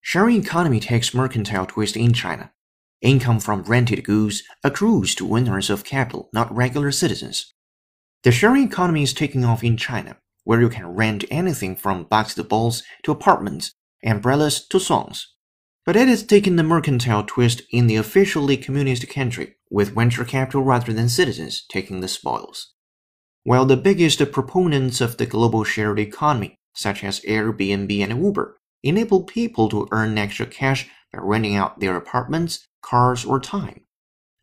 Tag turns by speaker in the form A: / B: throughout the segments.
A: Sharing economy takes mercantile twist in China. Income from rented goods accrues to owners of capital, not regular citizens. The sharing economy is taking off in China, where you can rent anything from boxed balls to apartments, umbrellas to songs. But it has taken the mercantile twist in the officially communist country, with venture capital rather than citizens taking the spoils. While the biggest proponents of the global shared economy such as Airbnb and Uber, enable people to earn extra cash by renting out their apartments, cars, or time,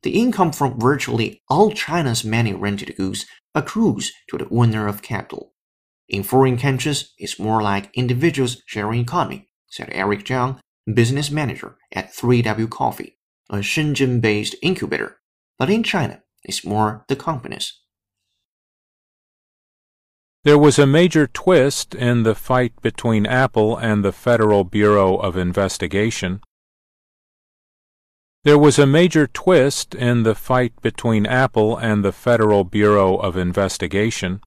A: the income from virtually all China's many rented goods accrues to the owner of capital. In foreign countries, it's more like individuals sharing economy, said Eric Zhang, business manager at 3W Coffee, a Shenzhen based incubator. But in China, it's more the companies.
B: There was a major twist in the fight between Apple and the Federal Bureau of Investigation. There was a major twist in the fight between Apple and the Federal Bureau of Investigation.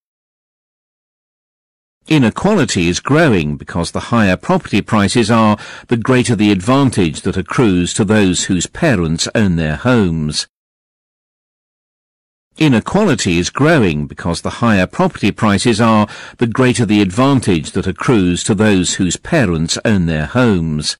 C: Inequality is growing because the higher property prices are, the greater the advantage that accrues to those whose parents own their homes. Inequality is growing because the higher property prices are, the greater the advantage that accrues to those whose parents own their homes.